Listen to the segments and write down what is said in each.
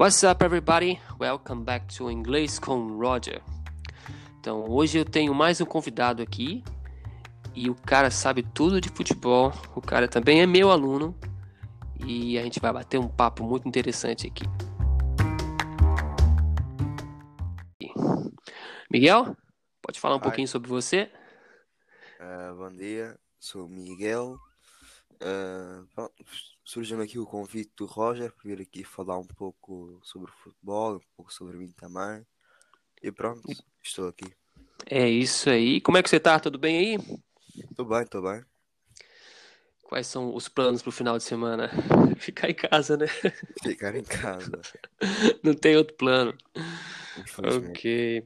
What's up, everybody? Welcome back to Inglês com Roger. Então, hoje eu tenho mais um convidado aqui e o cara sabe tudo de futebol. O cara também é meu aluno e a gente vai bater um papo muito interessante aqui. Miguel, pode falar um Hi. pouquinho sobre você? Uh, bom dia, sou o Miguel. Uh, surgiu-me aqui o convite do Roger para vir aqui falar um pouco sobre futebol, um pouco sobre mim também. E pronto, estou aqui. É isso aí. Como é que você tá? Tudo bem aí? Estou bem, estou bem. Quais são os planos pro final de semana? Ficar em casa, né? Ficar em casa, Não tem outro plano. Ok.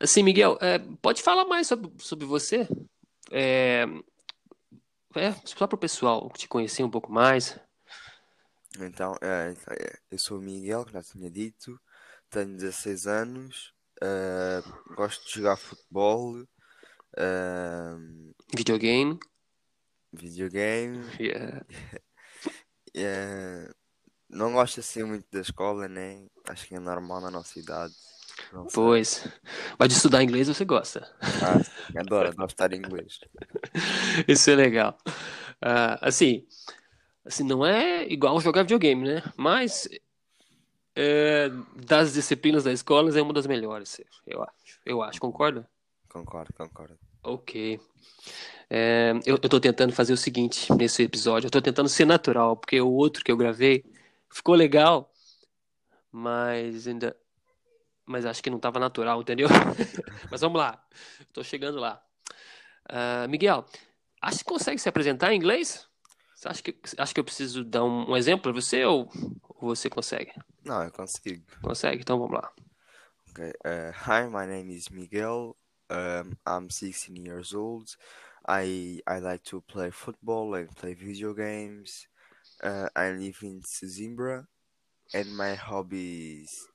Assim, Miguel, é, pode falar mais sobre, sobre você? É, é, só para o pessoal te conhecer um pouco mais. Então, é, é, eu sou o Miguel, que já tinha dito, tenho 16 anos, uh, gosto de jogar futebol, uh, Videogame. videogame. Yeah. É, não gosto assim muito da escola, né? Acho que é normal na nossa idade. Não sei. Pois. Mas de estudar inglês você gosta. Ah, adoro, adoro em inglês. Isso é legal. Ah, assim, assim, não é igual jogar videogame, né? Mas é, das disciplinas da escola é uma das melhores, eu acho. Eu acho, concorda? Concordo, concordo. Ok. É, eu, eu tô tentando fazer o seguinte nesse episódio. Eu tô tentando ser natural, porque o outro que eu gravei ficou legal, mas ainda. Mas acho que não tava natural, entendeu? mas vamos lá. Tô chegando lá. Ah, Miguel, acha que consegue se apresentar em inglês? Você acha que, acha que eu preciso dar um, um exemplo para você ou, ou você consegue? Não, eu consigo. Consegue? Então vamos lá. Okay. Uh, hi, my name is Miguel. Um, I'm 16 years old. I I like to play football and play video games. Uh, I live in Zimbra, and my hobbies.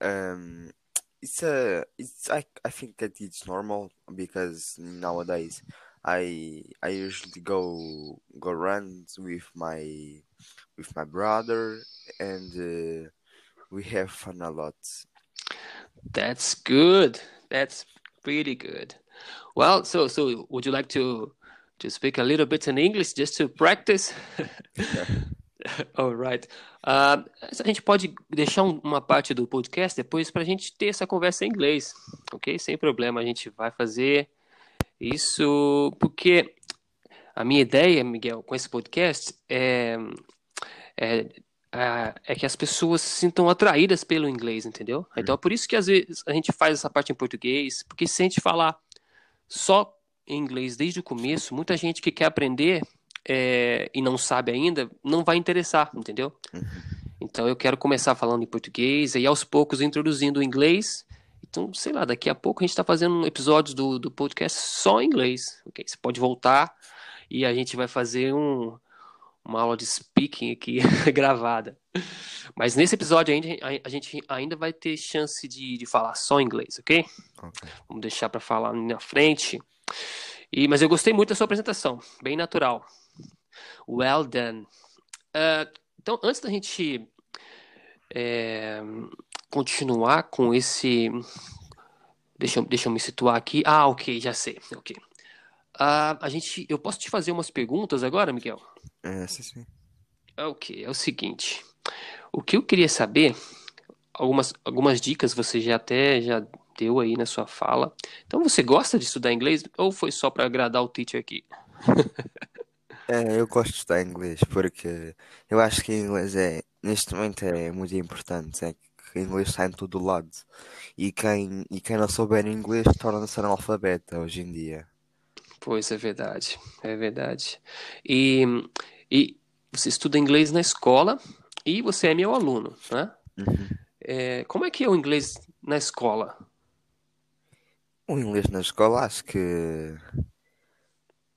Um, it's a it's I I think that it's normal because nowadays I I usually go go runs with my with my brother and uh, we have fun a lot. That's good. That's pretty good. Well, so so would you like to to speak a little bit in English just to practice? All right. Ah, a gente pode deixar um- uma parte do podcast depois para a gente ter essa conversa em inglês, ok? Sem problema, a gente vai fazer isso porque a minha ideia, Miguel, com esse podcast é, é, é, é que as pessoas se sintam atraídas pelo inglês, entendeu? Então é por isso que às vezes a gente faz essa parte em português, porque se a gente falar só em inglês desde o começo, muita gente que quer aprender é, e não sabe ainda, não vai interessar, entendeu? Então eu quero começar falando em português e aos poucos introduzindo o inglês. Então, sei lá, daqui a pouco a gente está fazendo episódios do, do podcast só em inglês, ok? Você pode voltar e a gente vai fazer um, uma aula de speaking aqui gravada. Mas nesse episódio ainda, a, a gente ainda vai ter chance de, de falar só inglês, ok? Okay. Vamos deixar para falar na frente. E, mas eu gostei muito da sua apresentação, bem natural. Well done. Ah, então, antes da gente é, continuar com esse. Deixa, eu- deixa eu me situar aqui. Ah, ok, já sei. Ok. Ah, a gente, eu posso te fazer umas perguntas agora, Miguel? É, sim, sim. Ok, é o seguinte. O que eu queria saber, algumas, algumas dicas você já até já deu aí na sua fala. Então você gosta de estudar inglês ou foi só para agradar o teacher aqui? É, eu gosto de estudar inglês porque eu acho que inglês é, neste momento é muito importante, é que inglês está em todo lado. E quem, e quem não souber inglês torna-se analfabeta hoje em dia. Pois é verdade, é verdade. E, e você estuda inglês na escola e você é meu aluno, né? Uhum. É, como é que é o inglês na escola? O inglês na escola acho que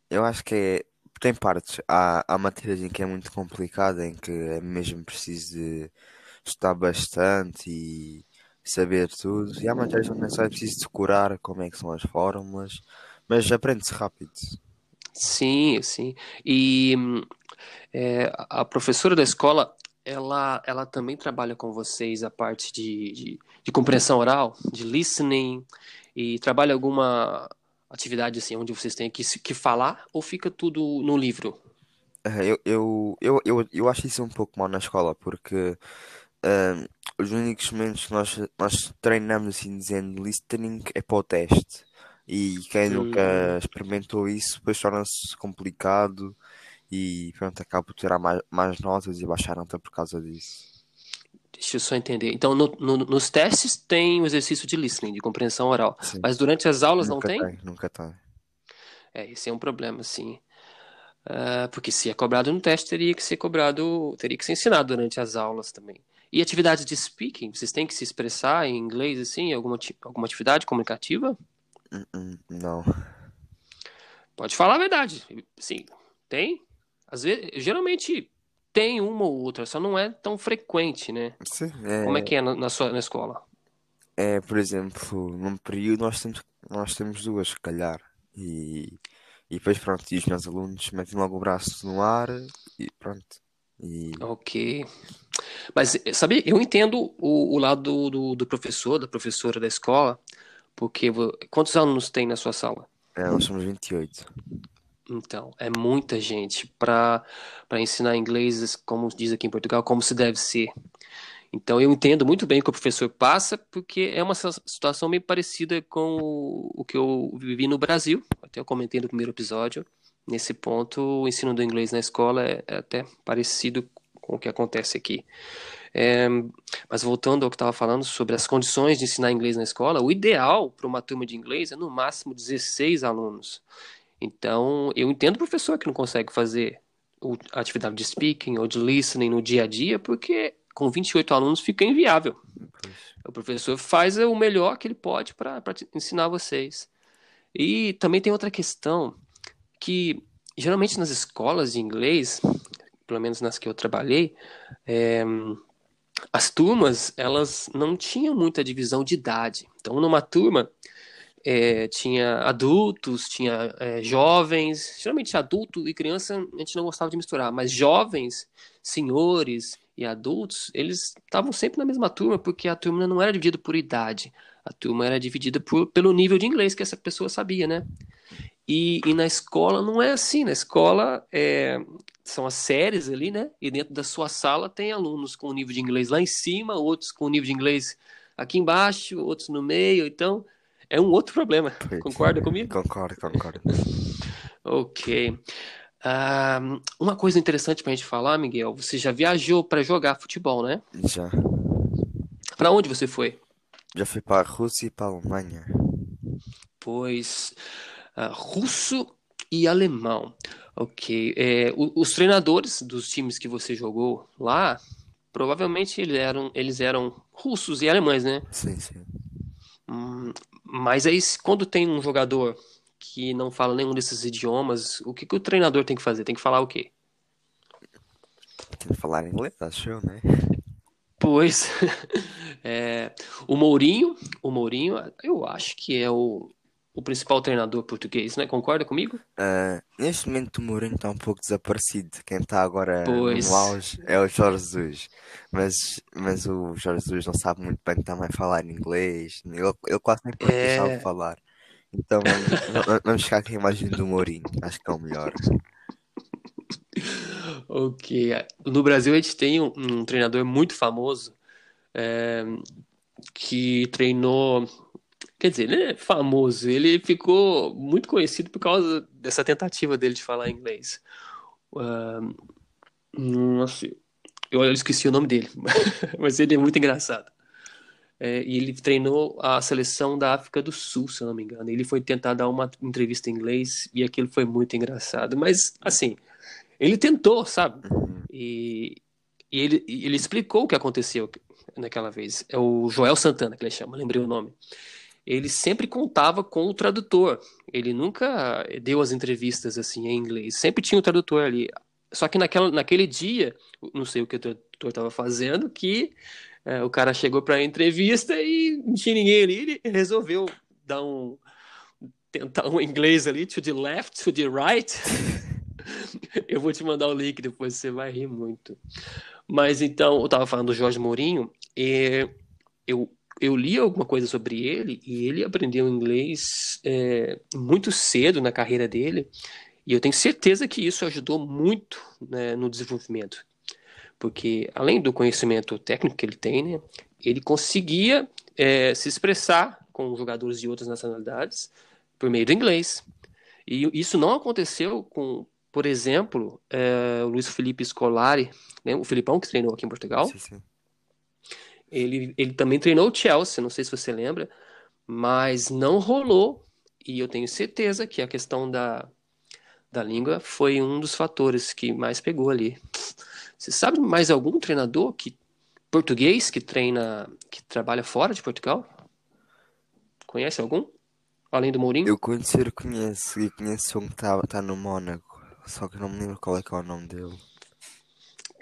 eu acho que é, tem partes, há, há matérias em que é muito complicado, em que é mesmo preciso de estudar bastante e saber tudo. E há matérias onde é só é preciso decorar como é que são as fórmulas, mas aprende-se rápido. Sim, sim. E hum, é, a professora da escola ela, ela também trabalha com vocês a parte de, de, de compreensão oral, de listening, e trabalha alguma atividade assim onde vocês têm que, que falar ou fica tudo no livro? É, Eu, eu, eu, eu, eu acho isso um pouco mal na escola, porque ah, os únicos momentos que nós, nós treinamos assim dizendo listening é para o teste. E quem nunca Hum, experimentou isso, depois torna-se complicado e pronto, acaba por tirar mais, mais notas e baixar nota por causa disso. Deixa eu só entender. Então, no- no- nos testes tem o exercício de listening, de compreensão oral, Sim, mas durante as aulas não nunca tem? tem, nunca tem. É, esse é um problema, sim. Ah, porque se é cobrado no teste, teria que ser cobrado, teria que ser ensinado durante as aulas também. E atividade de speaking, vocês têm que se expressar em inglês, assim, alguma, alguma atividade comunicativa? Hum, hum, Não. Pode falar a verdade. Sim, tem. Às vezes, geralmente tem uma ou outra, só não é tão frequente, né? Sim, Como é é, que é na, na sua na escola? é, por exemplo, num período nós temos, nós temos duas, se calhar. E, e depois, pronto, e os meus alunos metem logo o braço no ar e pronto. E Ok. Mas sabe, eu entendo o, o lado do, do, professor, da professora da escola, porque quantos alunos tem na sua sala? é, nós somos 28. Então, é muita gente para ensinar inglês, como diz aqui em Portugal, como se deve ser. Então, eu entendo muito bem o que o professor passa, porque é uma situação meio parecida com o, que eu vivi no Brasil. Até eu comentei no primeiro episódio. Nesse ponto, o ensino do inglês na escola é, é até parecido com o que acontece aqui. É, mas voltando ao que estava falando sobre as condições de ensinar inglês na escola, o ideal para uma turma de inglês é no máximo 16 alunos. Então, eu entendo o professor que não consegue fazer a atividade de speaking ou de listening no dia a dia, porque com 28 alunos fica inviável. O professor faz o melhor que ele pode para ensinar vocês. E também tem outra questão que geralmente nas escolas de inglês, pelo menos nas que eu trabalhei, é, as turmas elas não tinham muita divisão de idade. Então, numa turma é, tinha adultos, tinha é, jovens. Geralmente adulto e criança a gente não gostava de misturar, mas jovens, senhores e adultos, eles estavam sempre na mesma turma porque a turma não era dividida por idade. A turma era dividida por, pelo nível de inglês que essa pessoa sabia, né? E, e na escola não é assim. Na escola é, são as séries ali, né? E dentro da sua sala tem alunos com nível de inglês lá em cima, outros com nível de inglês aqui embaixo, outros no meio. Então é um outro problema. Pois. Concorda comigo? Concordo, concordo. Ok. Ah, uma coisa interessante pra gente falar, Miguel, você já viajou para jogar futebol, né? Já. Para onde você foi? Já fui para a Rússia e para a Alemanha. Pois ah, russo e alemão. Ok. É, os treinadores dos times que você jogou lá, provavelmente eles eram, eles eram russos e alemães, né? Sim, sim. Hum, mas aí, quando tem um jogador que não fala nenhum desses idiomas, o que que o treinador tem que fazer? Tem que falar o quê? Tem que falar inglês, acho eu, né? Pois, é, o Mourinho, o Mourinho, eu acho que é o, o principal treinador português, né? Concorda comigo? Ah, neste momento o Mourinho está um pouco desaparecido. Quem está agora Pois. no auge é o Jorge Jesus. Mas, mas o Jorge Jesus não sabe muito bem também falar inglês. Ele, ele quase nem português É. sabe falar. Então vamos, vamos- vamos ficar com a imagem do Mourinho. Acho que é o melhor. Ok. No Brasil a gente tem um, um treinador muito famoso é, que treinou. Quer dizer, ele é famoso, ele ficou muito conhecido por causa dessa tentativa dele de falar inglês. Ah, nossa, eu esqueci o nome dele, mas ele é muito engraçado. É, e ele treinou a seleção da África do Sul, se eu não me engano. Ele foi tentar dar uma entrevista em inglês e aquilo foi muito engraçado. Mas, assim, ele tentou, sabe? Uhum. E, e ele, ele explicou o que aconteceu naquela vez. É o Joel Santana, que ele chama, lembrei o nome. Ele sempre contava com o tradutor. Ele nunca deu as entrevistas assim em inglês. Sempre tinha o tradutor ali. Só que naquela, naquele dia, não sei o que o tradutor estava fazendo, que é, o cara chegou para a entrevista e não tinha ninguém ali. Ele resolveu dar um tentar um inglês ali, to the left, to the right. eu vou te mandar o link depois, você vai rir muito. Mas então, eu tava falando do Jorge Mourinho, e eu, eu li alguma coisa sobre ele, e ele aprendeu inglês é, muito cedo na carreira dele, e eu tenho certeza que isso ajudou muito né, no desenvolvimento. Porque, além do conhecimento técnico que ele tem, né, ele conseguia é, se expressar com jogadores de outras nacionalidades por meio do inglês. E isso não aconteceu com, por exemplo, é, o Luiz Felipe Scolari, né, o Filipão que treinou aqui em Portugal. Sim, sim. Ele, ele também treinou o Chelsea, não sei se você lembra, mas não rolou. E eu tenho certeza que a questão da, da língua foi um dos fatores que mais pegou ali. Você sabe mais algum treinador que português que treina, que trabalha fora de Portugal? Conhece algum? Além do Mourinho? Eu conheço e conheço um que está tá no Mónaco, só que não me lembro qual é que é o nome dele.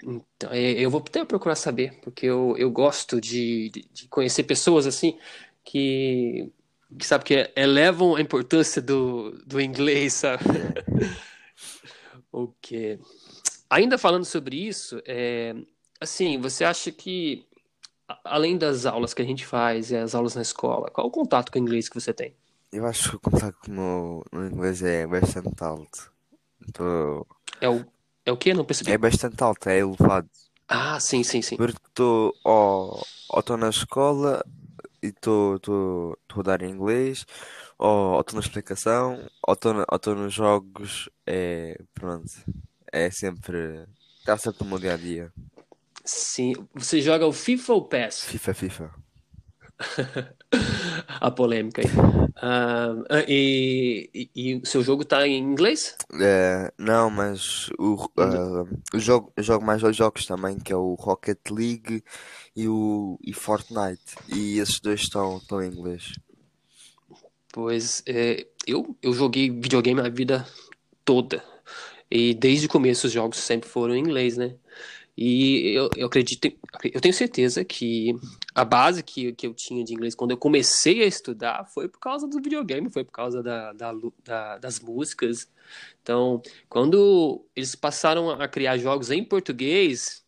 Então, é, eu vou até procurar saber, porque eu, eu gosto de, de conhecer pessoas assim que, que sabe que elevam a importância do, do inglês, sabe? ok. Ainda falando sobre isso, é, assim, você acha que além das aulas que a gente faz e as aulas na escola, qual o contato com o inglês que você tem? Eu acho que o contato no, no inglês é bastante alto. Tô... É o, é o quê? Não percebi. É bastante alto, é elevado. Ah, sim, sim, sim. Porque estou ou estou na escola e estou a dar inglês, ou estou na explicação, ou estou nos jogos, é pronto. É sempre. Está sempre no meu dia a dia. Sim. Você joga o FIFA ou PES? FIFA, FIFA. a polêmica aí. Uh, e, e, o seu jogo está em inglês? É, não, mas o, uh, eu, jogo, eu jogo mais dois jogos também, que é o Rocket League e o e Fortnite. E esses dois estão, estão em inglês. Pois é, eu, eu joguei videogame a vida toda. E desde o começo os jogos sempre foram em inglês, né? E eu, eu acredito, eu tenho certeza que a base que, que eu tinha de inglês quando eu comecei a estudar foi por causa do videogame, foi por causa da, da, da, das músicas. Então, quando eles passaram a criar jogos em português,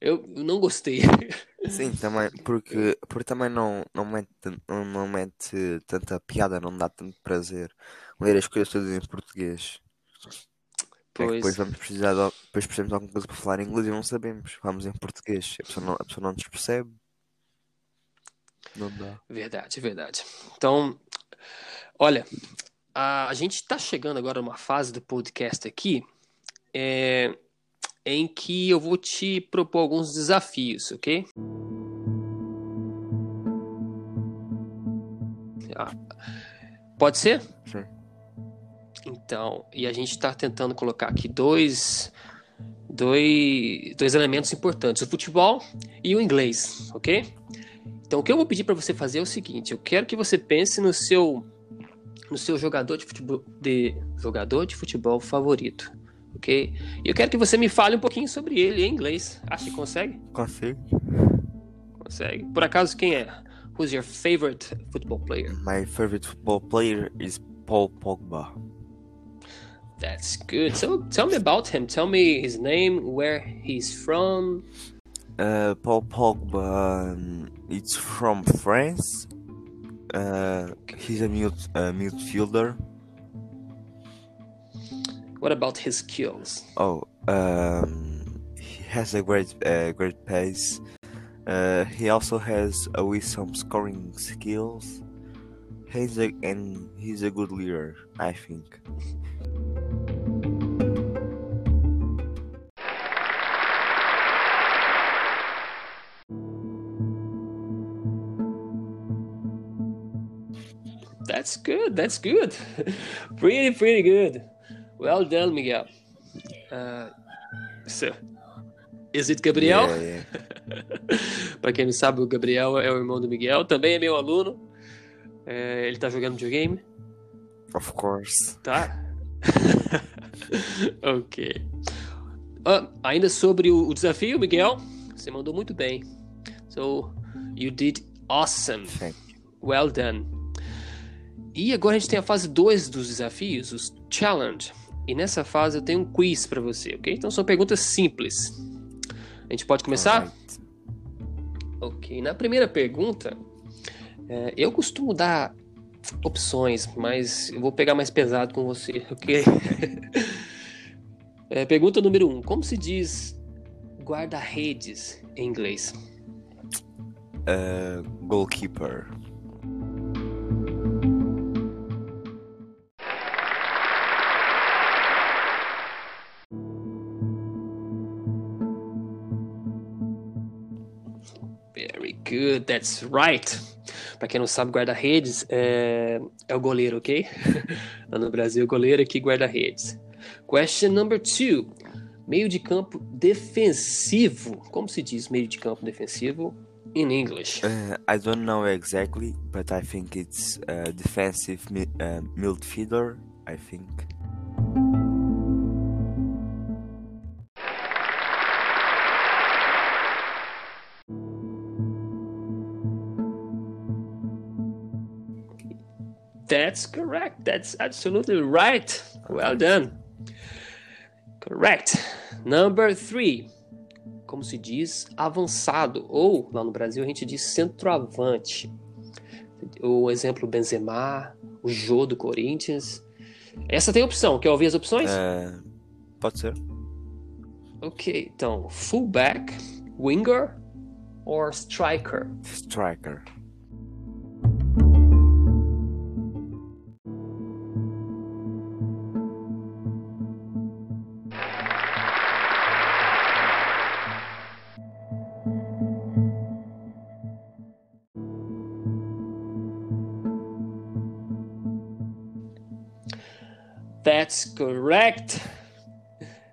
eu, não gostei. Sim, também, porque, porque também não, não, mete, não, não mete tanta piada, não dá tanto prazer ler as coisas todas em português. É pois. É depois vamos precisar de, depois precisamos de alguma coisa para falar em inglês e não sabemos. Vamos em português. A pessoa não, a pessoa não nos percebe. Não dá. Verdade, verdade. Então, olha, a, a gente está chegando agora numa fase do podcast aqui é, em que eu vou te propor alguns desafios, ok? Ah, pode ser? Sim. Então, e a gente está tentando colocar aqui dois, dois, dois elementos importantes: o futebol e o inglês, ok? Então, o que eu vou pedir para você fazer é o seguinte: eu quero que você pense no seu no seu jogador de futebol, de jogador de futebol favorito, ok? E eu quero que você me fale um pouquinho sobre ele em inglês. Acha que consegue? Consigo. Consegue? Por acaso, quem é? Who's your favorite football player? My favorite football player is Paul Pogba. That's good. So tell me about him. Tell me his name, where he's from. Uh, Paul Pogba. Um, it's from France. Uh, he's a uh, midfielder. What about his skills? Oh, um, he has a great, uh, great pace. Uh, he also has uh, with some scoring skills. He's a, and he's a good leader, I think. That's good. That's good. pretty, pretty good. Well done, Miguel. Uh, so, is it Gabriel? Yeah, yeah. Para quem não sabe, o Gabriel é o irmão do Miguel. Também é meu aluno. É, ele tá jogando videogame. Of course. Tá. ok. Uh, ainda sobre o, o desafio, Miguel, você mandou muito bem. So, you did awesome. Well done. E agora a gente tem a fase 2 dos desafios, os challenge. E nessa fase eu tenho um quiz para você, ok? Então são perguntas simples. A gente pode começar? Alright. Ok. Na primeira pergunta, é, eu costumo dar opções, mas eu vou pegar mais pesado com você, ok? É, pergunta número um: Como se diz guarda-redes em inglês? Uh, goalkeeper. That's right. Pra quem não sabe, guarda-redes é, é o goleiro, ok? No Brasil, goleiro aqui guarda-redes. Question number two. Meio de campo defensivo. Como se diz meio de campo defensivo in English? Uh, I don't know exactly, but I think it's uh, defensive mi- uh, midfielder. I think. That's correct. That's absolutely right. Well done. Correct. Number three. Como se diz avançado? Ou, lá no Brasil, a gente diz centroavante. O exemplo Benzema, o Jô do Corinthians. Essa tem opção. Quer ouvir as opções? Uh, pode ser? Ok, então, fullback, winger or striker? Striker. That's correct.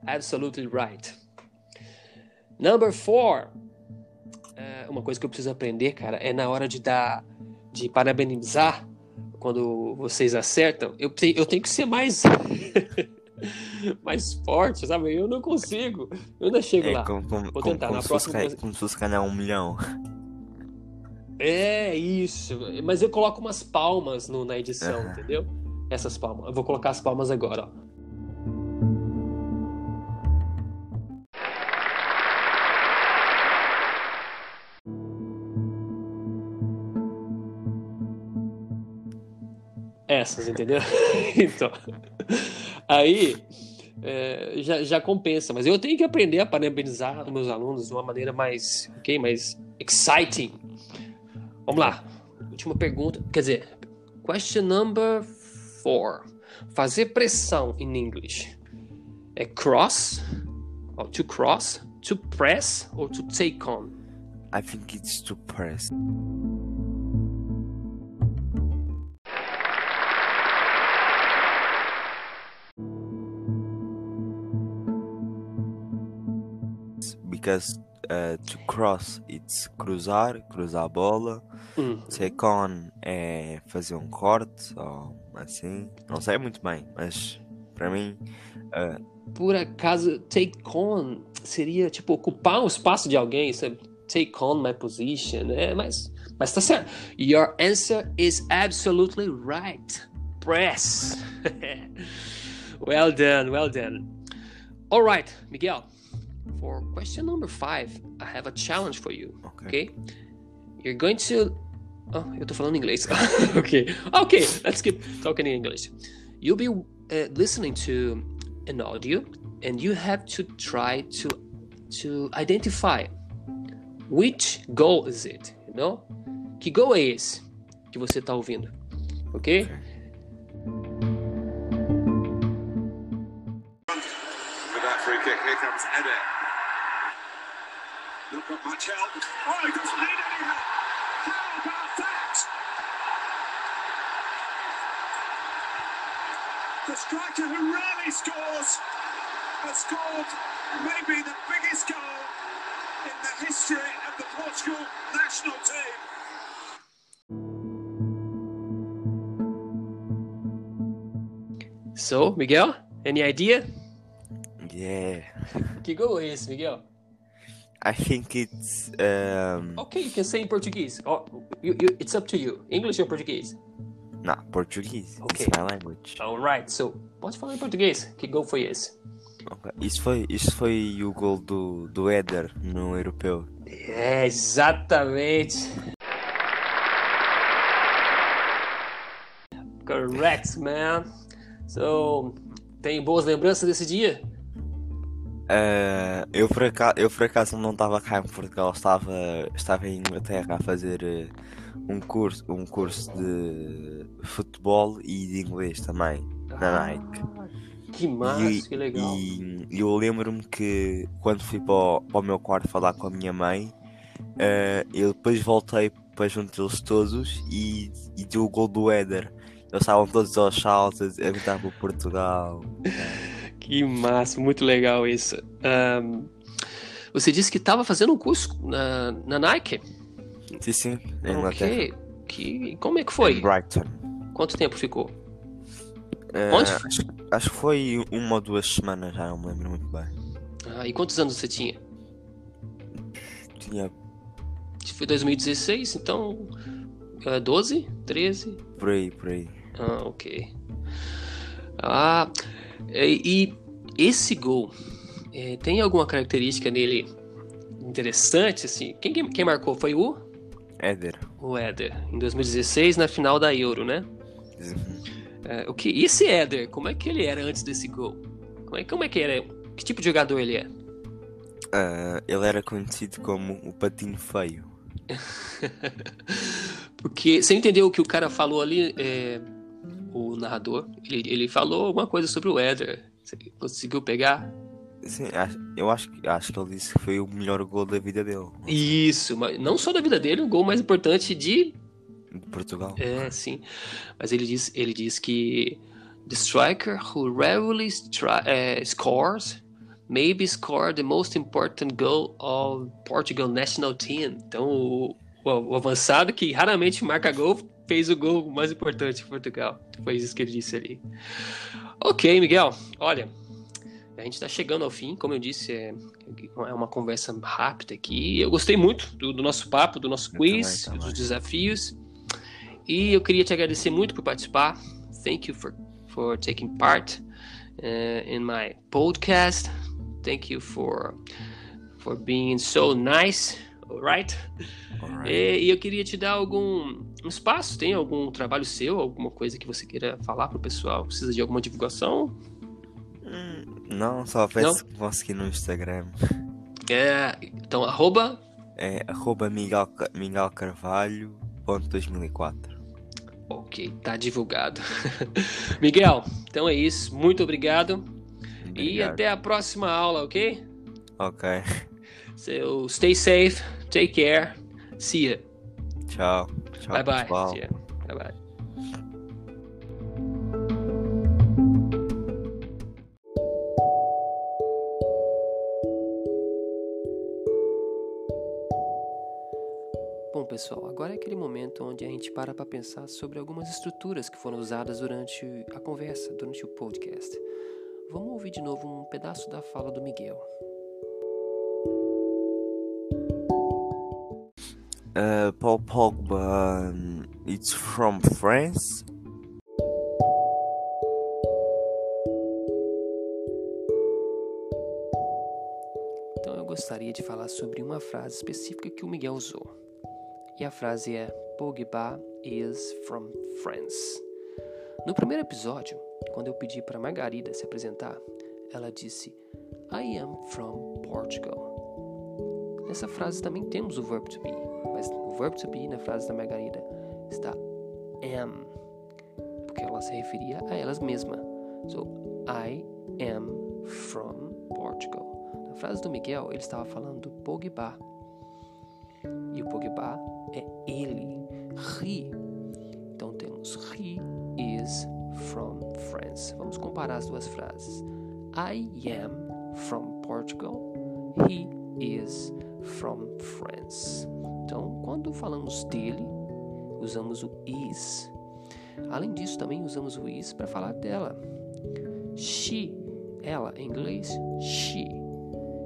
Absolutely right. Number four. É, uma coisa que eu preciso aprender, cara, é na hora de dar, de parabenizar quando vocês acertam. Eu, te- eu tenho que ser mais, mais forte, sabe? Eu não consigo. Eu ainda chego É lá. como, como, Vou tentar, como na próxima ganhar- como se fosse ganhar um milhão. É isso. Mas eu coloco umas palmas no- na edição, entendeu? Essas palmas. Eu vou colocar as palmas agora, ó. Essas, entendeu? então. Aí é, já, já compensa, mas eu tenho que aprender a parabenizar meus alunos de uma maneira mais, ok, mais exciting. Vamos lá. Última pergunta. Quer dizer, question number four. Fazer pressão in English é cross, or to cross, to press, or to take on? I think it's to press. Because uh, to cross it's cruzar, cruzar a bola. Hum. Take on é fazer um corte ou assim. Não sei muito bem, mas para mim Por acaso, take on seria tipo ocupar um espaço de alguém, sabe? Take on my position, é, mas, mas tá certo. Your answer is absolutely right. Press. well done, well done. All right, Miguel. For question number five, I have a challenge for you. Ok. Okay? You're going to. Oh, eu tô falando inglês. okay. Okay, let's keep talking in English. You'll be uh, listening to an audio and you have to try to to identify which goal is it, you know? Que gol é esse que você tá ouvindo? Ok? With that free kick, here comes Ede. Not got much help. Oh, he doesn't need any help. How about that? The striker who rarely scores has scored maybe the biggest goal in the history of the Portugal national team. So, Miguel, any idea? Yeah. Que gol é esse, Miguel? I think it's um Okay, you can say in Portuguese. Oh, you, you, it's up to you. English or Portuguese? Não, português. Okay. It's my language. Alright, so, pode falar em português. Que gol foi esse? Ok. Isso foi, isso foi o gol do, do Éder no europeu. É, exatamente. Correct, man. So, tem boas lembranças desse dia? Eh, eu, por acaso, eu por acaso não estava cá em Portugal, estava, estava em Inglaterra a fazer eh, um curso, um curso de futebol e de inglês também, na Nike. Ah, Que massa, E, que legal. e eu lembro-me que quando fui para o, para o meu quarto falar com a minha mãe, eh, eu depois voltei para junto deles todos e, e deu o gol do Éder. Eles estavam todos aos saltos a gritar para Portugal. Que massa, muito legal isso. Ahn, você disse que estava fazendo um curso na, na Nike? Sim, sim, em Inglaterra. Ok. Que, como é que Em foi? Brighton. Quanto tempo ficou? Eh, Onde? acho, acho que foi uma ou duas semanas, já não me lembro muito bem. Ah, e quantos anos você tinha? Tinha Foi 2016, então. ah, 12? 13? por aí, por aí. Ah, ok. Ah, e, e esse gol eh, tem alguma característica nele interessante, assim? Quem, quem, marcou foi o, Éder. o Éder, em 2016, na final da Euro, né? É, o que, e esse Éder, como é que ele era antes desse gol? Como é, como é que era? Que tipo de jogador ele é? Ah, ele era conhecido como o patinho feio. Porque você entendeu o que o cara falou ali, é, o narrador? Ele, ele falou alguma coisa sobre o Éder. Você conseguiu pegar? Sim, eu acho, que- acho que ele disse que foi o melhor gol da vida dele. Isso, mas não só da vida dele, o gol mais importante de. Portugal. É, sim. Mas ele diz, ele diz que the striker who rarely eh, scores maybe scored the most important goal of Portugal national team. Então o, o, o avançado que raramente marca gol fez o gol mais importante de Portugal. Foi isso que ele disse ali. Ok, Miguel. Olha, a gente está chegando ao fim, como eu disse, é, é uma conversa rápida aqui. Eu gostei muito do, do nosso papo, do nosso Eu quiz, também, dos desafios. E eu queria te agradecer muito por participar. Thank you for, for taking part uh, in my podcast. Thank you for, for being so nice, alright? Alright. E, e eu queria te dar algum um espaço. Tem algum trabalho seu, alguma coisa que você queira falar pro pessoal? Precisa de alguma divulgação? Hum, Não, só peço que conseguir no Instagram. É, então, arroba. É arroba Miguel, Miguel Carvalho ponto 2004. Ok, tá divulgado. Miguel, então é isso. Muito obrigado. E Obrigado. até a próxima aula, ok? Ok. So stay safe, take care, see ya. Tchau. Tchau, bye bye. pessoal. See ya. Bye bye. Bom, pessoal, agora é aquele momento onde a gente para para pensar sobre algumas estruturas que foram usadas durante a conversa, durante o podcast. Vamos ouvir de novo um pedaço da fala do Miguel. Uh, Paul Pogba, um, it's from France. Então eu gostaria de falar sobre uma frase específica que o Miguel usou. E a frase é Pogba is from France. No primeiro episódio, quando eu pedi para Margarida se apresentar, ela disse I am from Portugal. Nessa frase também temos o verbo to be, mas o verbo to be na frase da Margarida está am, porque ela se referia a elas mesmas. So, I am from Portugal. Na frase do Miguel, ele estava falando do Pogba. E o Pogba é ele, he. Então temos he is from France. Vamos comparar as duas frases. I am from Portugal. He is from France. Então, quando falamos dele, usamos o is. Além disso, também usamos o is para falar dela. She, ela, em inglês, she.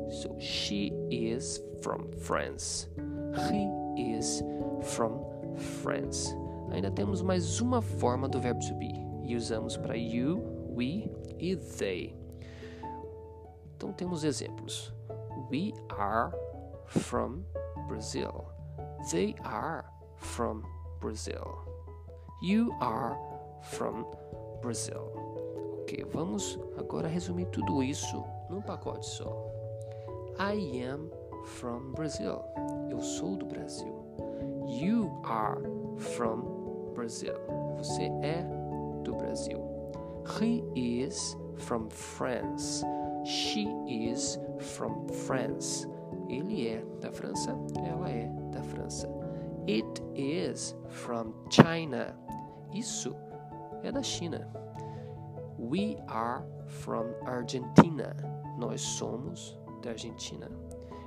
So she is from France. He is from France. ainda temos mais uma forma do verbo to be e usamos para you, we e they. Então temos exemplos. We are from Brazil. They are from Brazil. You are from Brazil. Ok, vamos agora resumir tudo isso num pacote só. I am from Brazil. Eu sou do Brasil. You are from Brazil. Você é do Brasil. He is from France. She is from France. Ele é da França. Ela é da França. It is from China. Isso é da China. We are from Argentina. Nós somos da Argentina.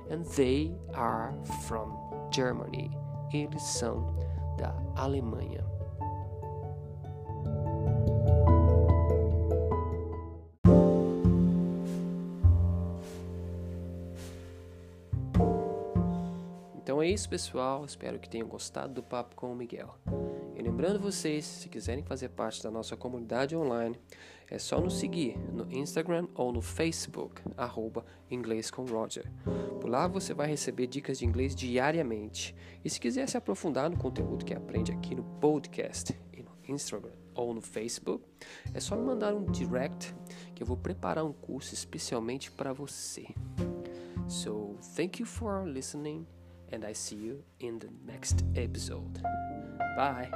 And they are from Germany. Eles são da Alemanha. Isso, pessoal. Espero que tenham gostado do papo com o Miguel. E lembrando vocês, se quiserem fazer parte da nossa comunidade online, é só nos seguir no Instagram ou no Facebook, arroba Inglês com Roger. Por lá você vai receber dicas de inglês diariamente. E se quiser se aprofundar no conteúdo que aprende aqui no podcast e no Instagram ou no Facebook, é só me mandar um direct que eu vou preparar um curso especialmente para você. So, thank you for listening and I see you in the next episode. Bye.